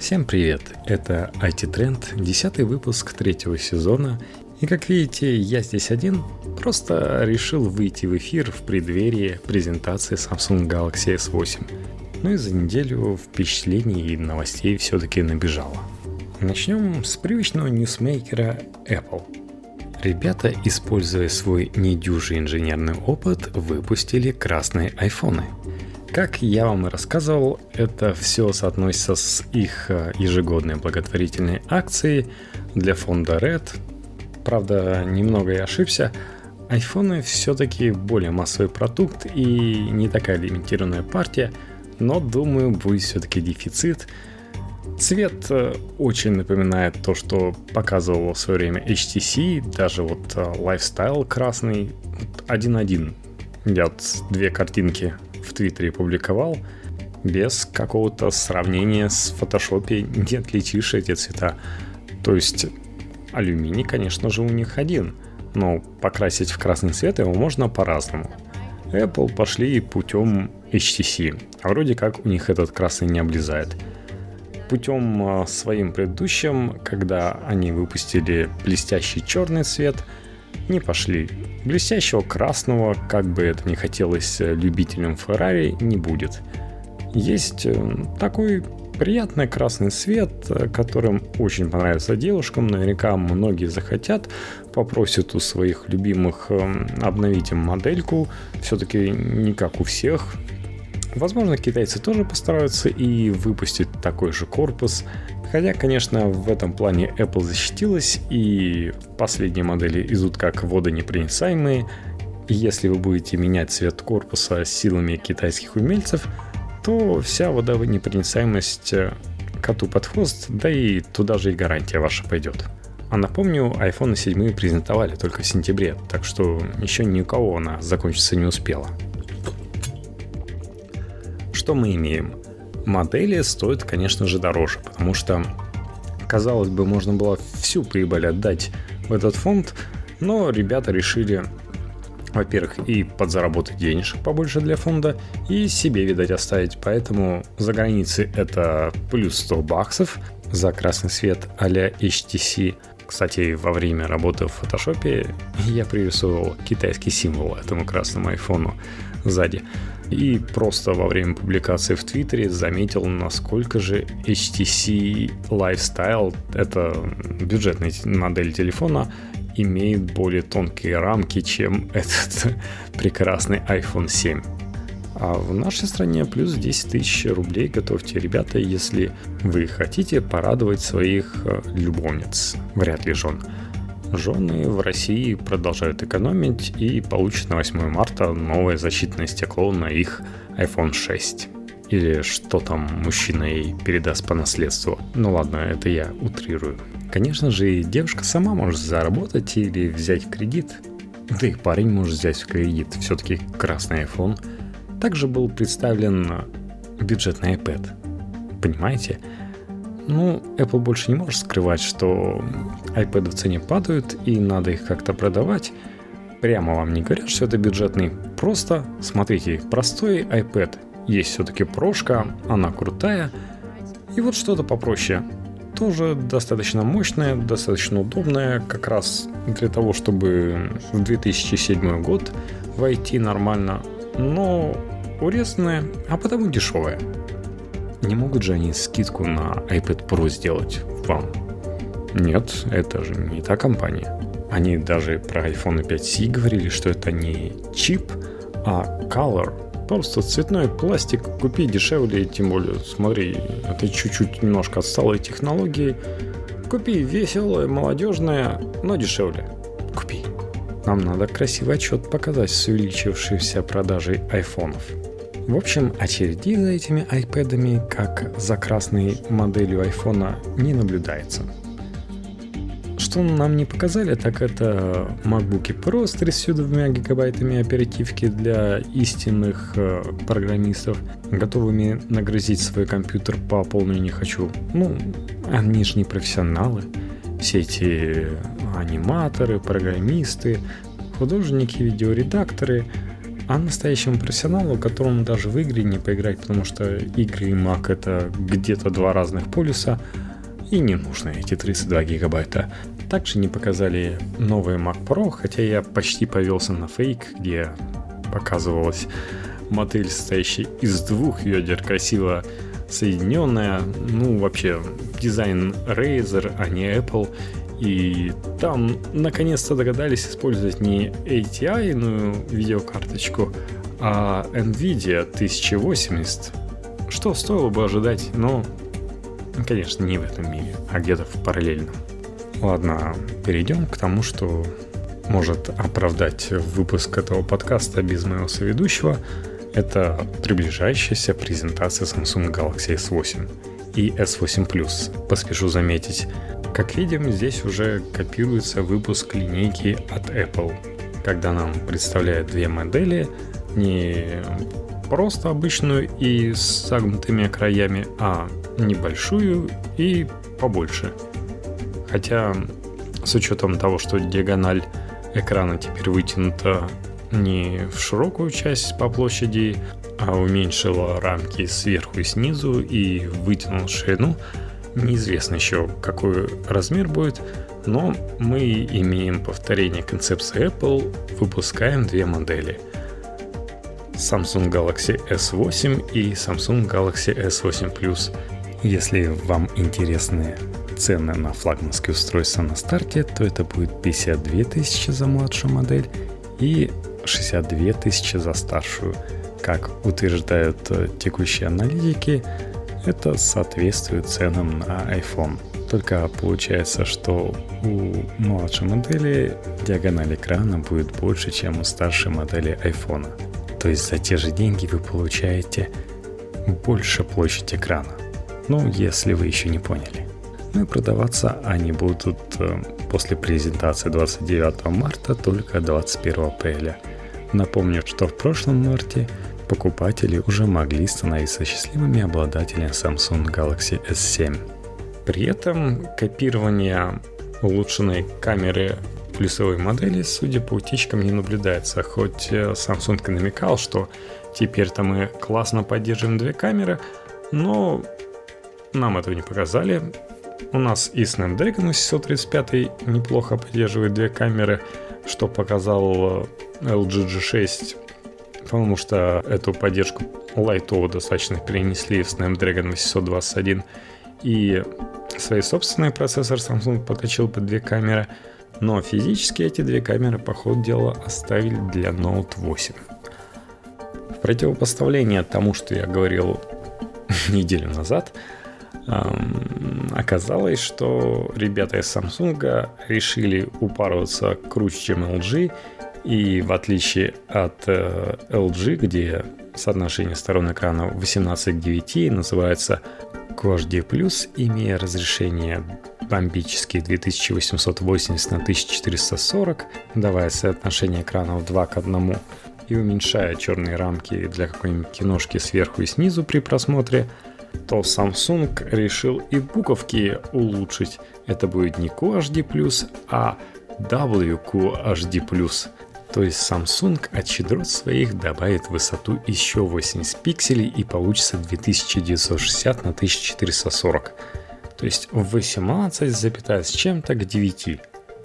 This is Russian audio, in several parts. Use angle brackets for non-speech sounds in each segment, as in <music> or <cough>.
Всем привет! Это IT Trend, десятый выпуск третьего сезона. И как видите, я здесь один, просто решил выйти в эфир в преддверии презентации Samsung Galaxy S8. Ну и за неделю впечатлений и новостей все-таки набежало. Начнем с привычного ньюсмейкера Apple. Ребята, используя свой недюжий инженерный опыт, выпустили красные айфоны – как я вам и рассказывал, это все соотносится с их э, ежегодной благотворительной акцией для фонда Red. Правда, немного я ошибся. Айфоны все-таки более массовый продукт и не такая лимитированная партия, но думаю, будет все-таки дефицит. Цвет э, очень напоминает то, что показывал в свое время HTC, даже вот э, Lifestyle красный, один-один. Я вот две картинки в Твиттере публиковал, без какого-то сравнения с фотошопе не отличишь эти цвета. То есть алюминий, конечно же, у них один, но покрасить в красный цвет его можно по-разному. Apple пошли путем HTC, а вроде как у них этот красный не облезает. Путем а, своим предыдущим, когда они выпустили блестящий черный цвет, не пошли. Блестящего красного, как бы это ни хотелось э, любителям Феррари, не будет. Есть э, такой приятный красный цвет, э, которым очень понравится девушкам. Наверняка многие захотят, попросят у своих любимых обновить им модельку. Все-таки не как у всех. Возможно, китайцы тоже постараются и выпустить такой же корпус. Хотя, конечно, в этом плане Apple защитилась, и последние модели идут как водонепроницаемые. И если вы будете менять цвет корпуса силами китайских умельцев, то вся водонепроницаемость э, коту под хвост, да и туда же и гарантия ваша пойдет. А напомню, iPhone 7 презентовали только в сентябре, так что еще ни у кого она закончиться не успела. Что мы имеем? Модели стоят, конечно же, дороже, потому что, казалось бы, можно было всю прибыль отдать в этот фонд, но ребята решили, во-первых, и подзаработать денежек побольше для фонда, и себе, видать, оставить. Поэтому за границей это плюс 100 баксов за красный свет а-ля HTC. Кстати, во время работы в фотошопе я пририсовал китайский символ этому красному айфону сзади. И просто во время публикации в Твиттере заметил, насколько же HTC Lifestyle, это бюджетная модель телефона, имеет более тонкие рамки, чем <laughs> этот прекрасный iPhone 7. А в нашей стране плюс 10 тысяч рублей готовьте, ребята, если вы хотите порадовать своих э, любовниц, вряд ли жен. Жены в России продолжают экономить и получат на 8 марта новое защитное стекло на их iPhone 6. Или что там мужчина ей передаст по наследству. Ну ладно, это я утрирую. Конечно же, девушка сама может заработать или взять кредит. Да и парень может взять в кредит. Все-таки красный iPhone. Также был представлен бюджетный iPad. Понимаете? Ну, Apple больше не может скрывать, что iPad в цене падают и надо их как-то продавать. Прямо вам не говорят, что это бюджетный. Просто, смотрите, простой iPad. Есть все-таки прошка, она крутая. И вот что-то попроще. Тоже достаточно мощное, достаточно удобное, как раз для того, чтобы в 2007 год войти нормально, но урезанное, а потому дешевое. Не могут же они скидку на iPad Pro сделать вам? Нет, это же не та компания. Они даже про iPhone 5C говорили, что это не чип, а color. Просто цветной пластик купи дешевле, тем более, смотри, это чуть-чуть немножко отсталой технологии. Купи веселое, молодежное, но дешевле. Купи. Нам надо красивый отчет показать с увеличившейся продажей айфонов. В общем, очередей за этими iPad'ами, как за красной моделью iPhone, не наблюдается. Что нам не показали, так это MacBook Pro с 32 гигабайтами оперативки для истинных э, программистов, готовыми нагрузить свой компьютер по полной не хочу. Ну, они же не профессионалы. Все эти аниматоры, программисты, художники, видеоредакторы – А настоящему профессионалу, которому даже в игры не поиграть, потому что игры и Mac это где-то два разных полюса, и не нужны эти 32 гигабайта. Также не показали новый Mac Pro, хотя я почти повелся на фейк, где показывалась модель, состоящая из двух ведер, красиво соединенная. Ну, вообще, дизайн Razer, а не Apple. И там наконец-то догадались использовать не ATI-ную видеокарточку, а NVIDIA 1080. Что стоило бы ожидать, но, конечно, не в этом мире, а где-то в параллельном. Ладно, перейдем к тому, что может оправдать выпуск этого подкаста без моего соведущего. Это приближающаяся презентация Samsung Galaxy S8 и S8 Plus. Поспешу заметить, как видим, здесь уже копируется выпуск линейки от Apple, когда нам представляют две модели, не просто обычную и с согнутыми краями, а небольшую и побольше. Хотя с учетом того, что диагональ экрана теперь вытянута не в широкую часть по площади, а уменьшила рамки сверху и снизу и вытянул ширину, Неизвестно еще, какой размер будет, но мы имеем повторение концепции Apple, выпускаем две модели. Samsung Galaxy S8 и Samsung Galaxy S8 Plus. Если вам интересны цены на флагманские устройства на старте, то это будет 52 тысячи за младшую модель и 62 тысячи за старшую. Как утверждают э, текущие аналитики, это соответствует ценам на iPhone. Только получается, что у младшей модели диагональ экрана будет больше, чем у старшей модели iPhone. То есть за те же деньги вы получаете больше площадь экрана. Ну, если вы еще не поняли. Ну и продаваться они будут э, после презентации 29 марта только 21 апреля. Напомню, что в прошлом марте покупатели уже могли становиться счастливыми обладателями Samsung Galaxy S7. При этом копирование улучшенной камеры плюсовой модели, судя по утечкам, не наблюдается, хоть э, Samsung намекал, что теперь-то мы классно поддерживаем две камеры, но нам этого не показали. У нас и Snapdragon 835 неплохо поддерживает две камеры, что показал э, LG G6 потому что эту поддержку лайтово достаточно перенесли в Snapdragon 821 и свой собственный процессор Samsung подключил под две камеры, но физически эти две камеры по ходу дела оставили для Note 8. В противопоставление тому, что я говорил <laughs> неделю назад, оказалось, что ребята из Samsung решили упарываться круче, чем LG и в отличие от э, LG, где соотношение сторон экрана 18 к 9 называется QHD+, имея разрешение бомбические 2880 на 1440, давая соотношение экранов 2 к 1 и уменьшая черные рамки для какой-нибудь киношки сверху и снизу при просмотре, то Samsung решил и буковки улучшить. Это будет не QHD+, а WQHD+. То есть Samsung от щедрот своих добавит высоту еще 80 пикселей и получится 2960 на 1440. То есть 18 запятая с чем-то к 9.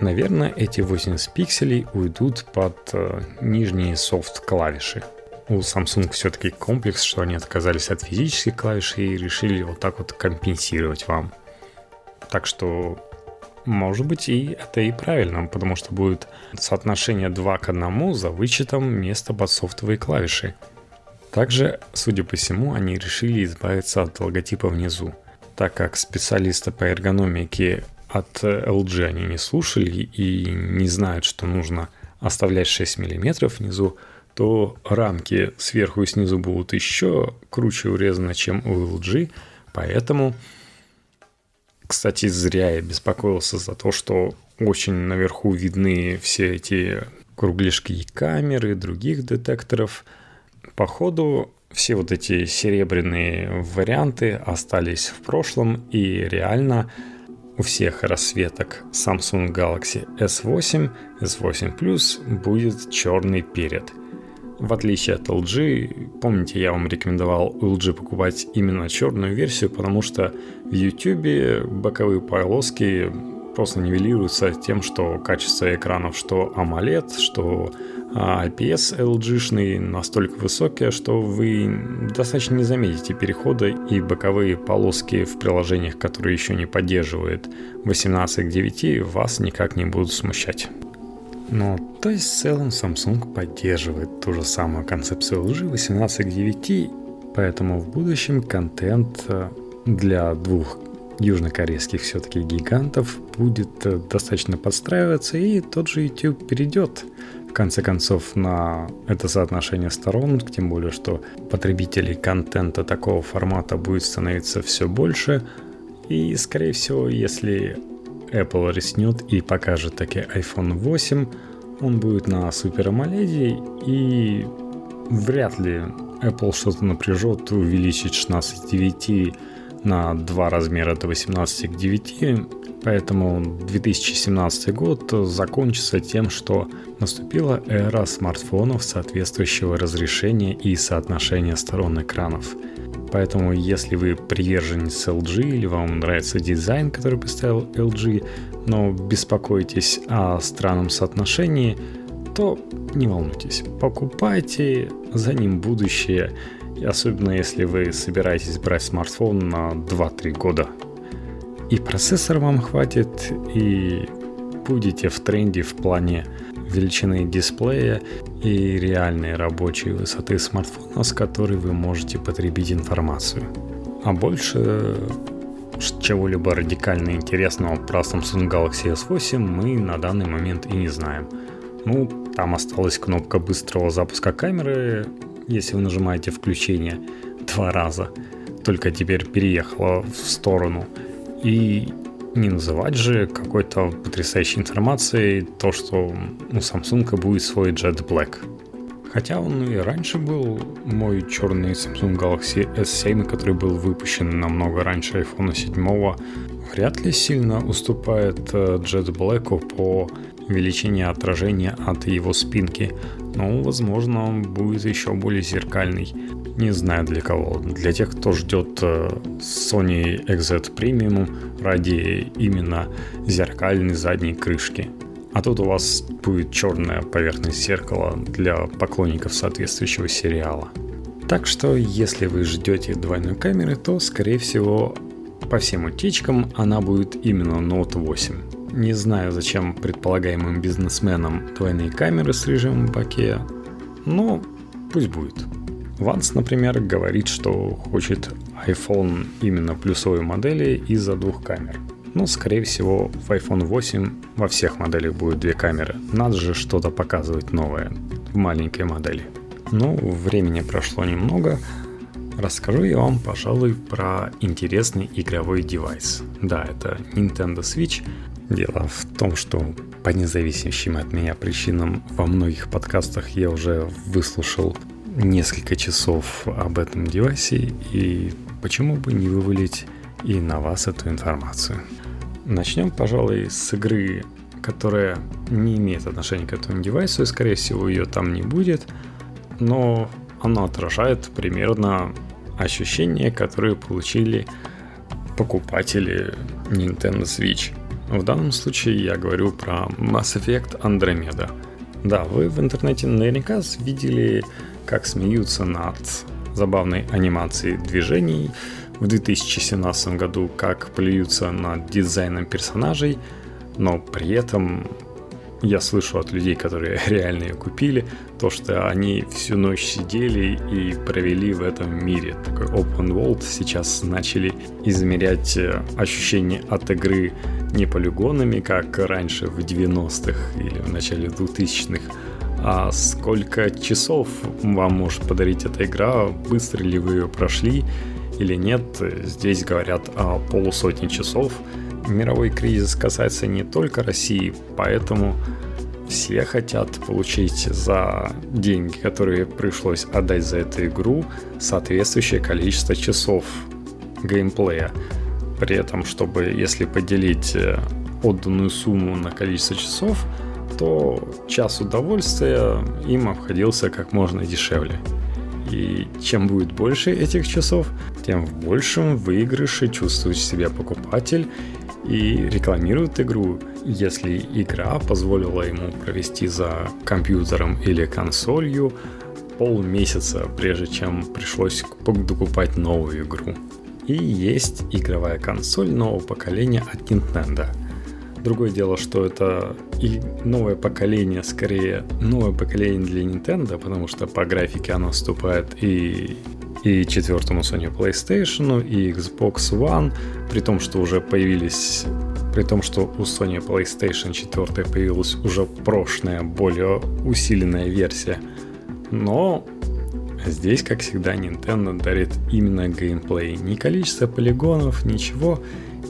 Наверное, эти 80 пикселей уйдут под э, нижние софт-клавиши. У Samsung все-таки комплекс, что они отказались от физических клавиш и решили вот так вот компенсировать вам. Так что может быть, и это и правильно, потому что будет соотношение 2 к 1 за вычетом места под софтовые клавиши. Также, судя по всему, они решили избавиться от логотипа внизу, так как специалисты по эргономике от LG они не слушали и не знают, что нужно оставлять 6 мм внизу, то рамки сверху и снизу будут еще круче урезаны, чем у LG, поэтому кстати, зря я беспокоился за то, что очень наверху видны все эти кругляшки и камеры, других детекторов. Походу, все вот эти серебряные варианты остались в прошлом, и реально у всех расцветок Samsung Galaxy S8, S8 Plus будет черный перед. В отличие от LG, помните, я вам рекомендовал LG покупать именно черную версию, потому что в YouTube боковые полоски просто нивелируются тем, что качество экранов, что AMOLED, что IPS а, LG-шный настолько высокие, что вы достаточно не заметите перехода и боковые полоски в приложениях, которые еще не поддерживают 18 к 9, вас никак не будут смущать. Но то есть в целом Samsung поддерживает ту же самую концепцию лжи 18 к 9, поэтому в будущем контент э, для двух южнокорейских все-таки гигантов будет э, достаточно подстраиваться, и тот же YouTube перейдет в конце концов на это соотношение сторон, тем более, что потребителей контента такого формата будет становиться все больше, и, скорее всего, если Apple рискнет и покажет таки iPhone 8. Он будет на Super AMOLED и вряд ли Apple что-то напряжет увеличить 16.9 на два размера до 18 к 9. Поэтому 2017 год закончится тем, что наступила эра смартфонов соответствующего разрешения и соотношения сторон экранов – Поэтому, если вы приверженец LG или вам нравится дизайн, который представил LG, но беспокоитесь о странном соотношении, то не волнуйтесь, покупайте, за ним будущее, особенно если вы собираетесь брать смартфон на 2-3 года. И процессор вам хватит, и будете в тренде в плане величины дисплея и реальной рабочей высоты смартфона, с которой вы можете потребить информацию. А больше чего-либо радикально интересного про Samsung Galaxy S8 мы на данный момент и не знаем. Ну, там осталась кнопка быстрого запуска камеры, если вы нажимаете включение два раза. Только теперь переехала в сторону. И не называть же какой-то потрясающей информацией то, что у Samsung будет свой Jet Black. Хотя он и раньше был мой черный Samsung Galaxy S7, который был выпущен намного раньше iPhone 7, вряд ли сильно уступает э, Jet Black по величине отражения от его спинки, но, возможно, он будет еще более зеркальный. Не знаю для кого. Для тех, кто ждет э, Sony XZ Premium ради именно зеркальной задней крышки. А тут у вас будет черная поверхность зеркала для поклонников соответствующего сериала. Так что, если вы ждете двойной камеры, то, скорее всего, по всем утечкам она будет именно Note 8. Не знаю, зачем предполагаемым бизнесменам двойные камеры с режимом баке, но пусть будет. Ванс, например, говорит, что хочет iPhone именно плюсовой модели из-за двух камер. Но, скорее всего, в iPhone 8 во всех моделях будет две камеры. Надо же что-то показывать новое в маленькой модели. Ну, времени прошло немного. Расскажу я вам, пожалуй, про интересный игровой девайс. Да, это Nintendo Switch. Дело в том, что по независящим от меня причинам во многих подкастах я уже выслушал несколько часов об этом девайсе, и почему бы не вывалить и на вас эту информацию. Начнем, пожалуй, с игры, которая не имеет отношения к этому девайсу, и, скорее всего, ее там не будет, но она отражает примерно ощущения, которые получили покупатели Nintendo Switch. В данном случае я говорю про Mass Effect Andromeda. Да, вы в интернете наверняка видели как смеются над забавной анимацией движений, в 2017 году как плюются над дизайном персонажей, но при этом я слышу от людей, которые <laughs> реально ее купили, то, что они всю ночь сидели и провели в этом мире. Такой open world сейчас начали измерять э, ощущения от игры не полигонами, как раньше в 90-х или в начале 2000-х, а сколько часов вам может подарить эта игра, быстро ли вы ее прошли или нет. Здесь говорят о полусотни часов. Мировой кризис касается не только России, поэтому все хотят получить за деньги, которые пришлось отдать за эту игру, соответствующее количество часов геймплея. При этом, чтобы если поделить э, отданную сумму на количество часов, то час удовольствия им обходился как можно дешевле. И чем будет больше этих часов, тем в большем выигрыше чувствует себя покупатель и рекламирует игру, если игра позволила ему провести за компьютером или консолью полмесяца, прежде чем пришлось докупать новую игру. И есть игровая консоль нового поколения от Nintendo. Другое дело, что это и новое поколение, скорее новое поколение для Nintendo, потому что по графике оно вступает и и четвертому Sony PlayStation, и Xbox One, при том, что уже появились при том, что у Sony PlayStation 4 появилась уже прошлая, более усиленная версия. Но здесь, как всегда, Nintendo дарит именно геймплей. Ни количество полигонов, ничего.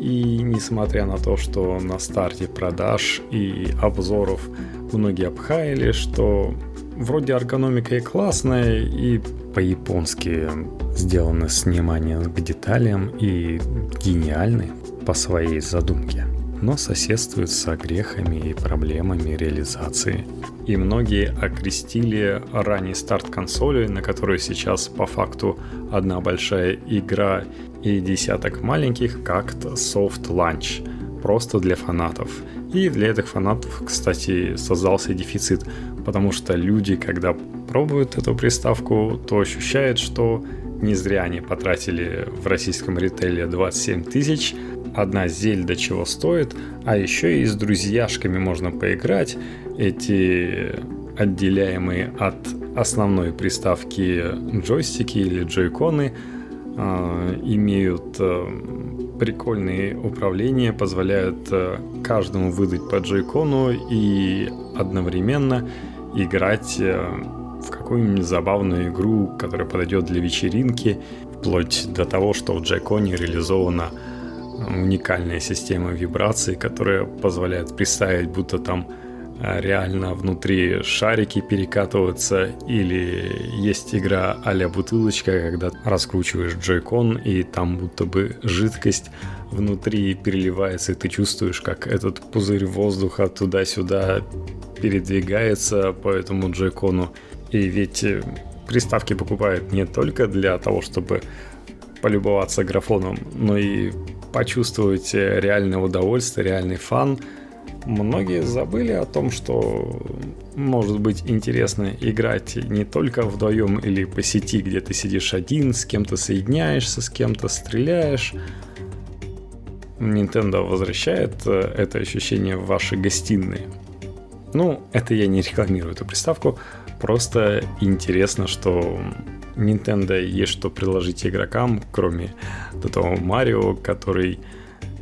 И несмотря на то, что на старте продаж и обзоров многие обхаяли, что вроде эргономика и классная, и по-японски сделано с вниманием к деталям и гениальны по своей задумке, но соседствует с грехами и проблемами реализации. И многие окрестили ранний старт консоли, на которой сейчас по факту одна большая игра и десяток маленьких, как-то soft launch, просто для фанатов. И для этих фанатов, кстати, создался дефицит, потому что люди, когда пробуют эту приставку, то ощущают, что не зря они потратили в российском ритейле 27 тысяч. Одна зельда чего стоит, а еще и с друзьяшками можно поиграть. Эти отделяемые от основной приставки джойстики или джойконы э, имеют э, прикольные управления, позволяют э, каждому выдать по джойкону и одновременно играть э, в какую-нибудь забавную игру, которая подойдет для вечеринки, вплоть до того, что в Джайконе реализована уникальная система вибраций, которая позволяет представить, будто там э, реально внутри шарики перекатываются, или есть игра а-ля бутылочка, когда раскручиваешь джойкон, и там будто бы жидкость внутри переливается, и ты чувствуешь, как этот пузырь воздуха туда-сюда передвигается по этому джойкону. И ведь э, приставки покупают не только для того, чтобы полюбоваться графоном, но и почувствовать э, реальное удовольствие, реальный фан. Многие забыли о том, что может быть интересно играть не только вдвоем или по сети, где ты сидишь один, с кем-то соединяешься, с кем-то стреляешь. Nintendo возвращает э, это ощущение в ваши гостиные. Ну, это я не рекламирую эту приставку, Просто интересно, что Nintendo есть что предложить игрокам, кроме этого Марио, который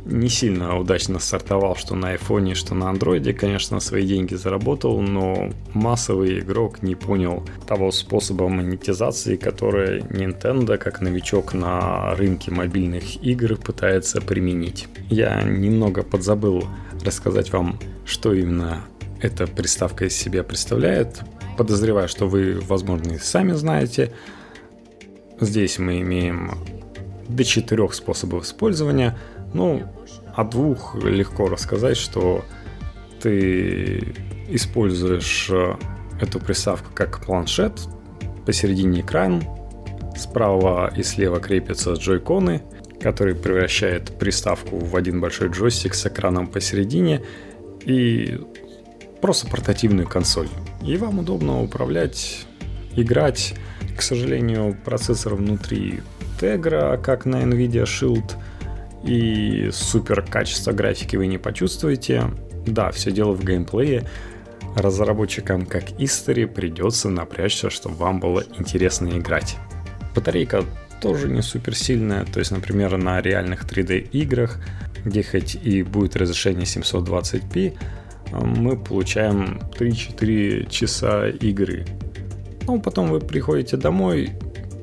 не сильно удачно стартовал, что на айфоне, что на андроиде, конечно, свои деньги заработал, но массовый игрок не понял того способа монетизации, который Nintendo, как новичок на рынке мобильных игр, пытается применить. Я немного подзабыл рассказать вам, что именно эта приставка из себя представляет, подозреваю, что вы, возможно, и сами знаете. Здесь мы имеем до четырех способов использования. Ну, о двух легко рассказать, что ты используешь э, эту приставку как планшет, посередине экран, справа и слева крепятся джойконы, который превращает приставку в один большой джойстик с экраном посередине и просто портативную консоль. И вам удобно управлять, играть. К сожалению, процессор внутри Tegra, как на Nvidia Shield, и супер качество графики вы не почувствуете. Да, все дело в геймплее. Разработчикам как History придется напрячься, чтобы вам было интересно играть. Батарейка тоже не супер сильная, то есть, например, на реальных 3D играх, где хоть и будет разрешение 720p, мы получаем 3-4 часа игры. Ну, потом вы приходите домой,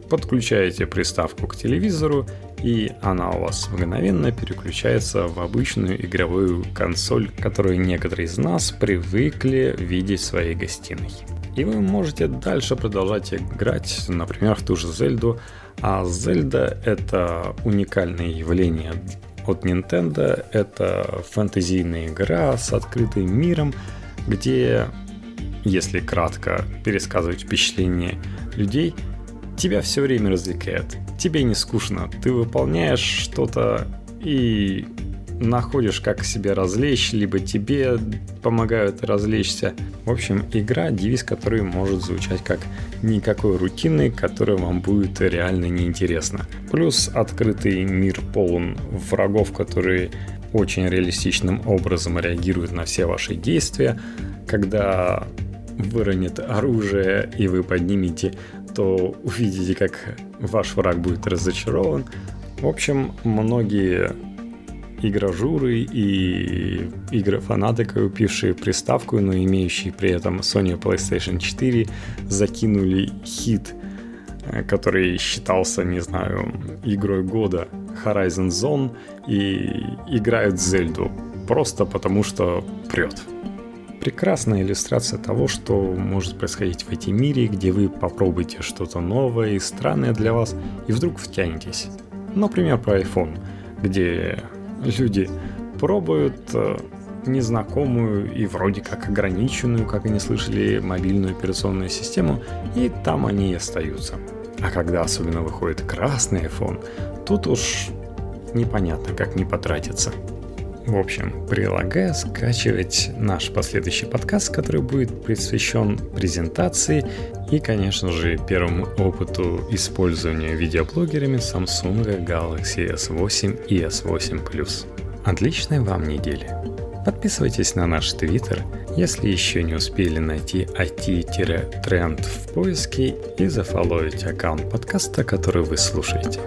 подключаете приставку к телевизору, и она у вас мгновенно переключается в обычную игровую консоль, которую некоторые из нас привыкли видеть в своей гостиной. И вы можете дальше продолжать играть, например, в ту же Зельду. А Зельда — это уникальное явление от Nintendo. Это фэнтезийная игра с открытым миром, где, если кратко пересказывать впечатления людей, тебя все время развлекает. Тебе не скучно, ты выполняешь что-то и находишь, как себя развлечь, либо тебе помогают развлечься. В общем, игра, девиз который может звучать как никакой рутины, которая вам будет реально неинтересна. Плюс открытый мир полон врагов, которые очень реалистичным образом реагируют на все ваши действия. Когда выронит оружие и вы поднимете, то увидите, как ваш враг будет разочарован. В общем, многие игражуры и игрофанаты, купившие приставку, но имеющие при этом Sony PlayStation 4, закинули хит, э, который считался, не знаю, игрой года Horizon Zone и играют Зельду просто потому, что прет. Прекрасная иллюстрация того, что может происходить в этом мире, где вы попробуете что-то новое и странное для вас, и вдруг втянетесь. Например, про iPhone, где люди пробуют э, незнакомую и вроде как ограниченную, как они слышали, мобильную операционную систему, и там они и остаются. А когда особенно выходит красный iPhone, тут уж непонятно, как не потратиться. В общем, прилагаю скачивать наш последующий подкаст, который будет посвящен презентации и, конечно же, первому опыту использования видеоблогерами Samsung Galaxy S8 и S8 Plus. Отличной вам недели! Подписывайтесь на наш твиттер, если еще не успели найти IT-тренд в поиске и зафоловить аккаунт подкаста, который вы слушаете.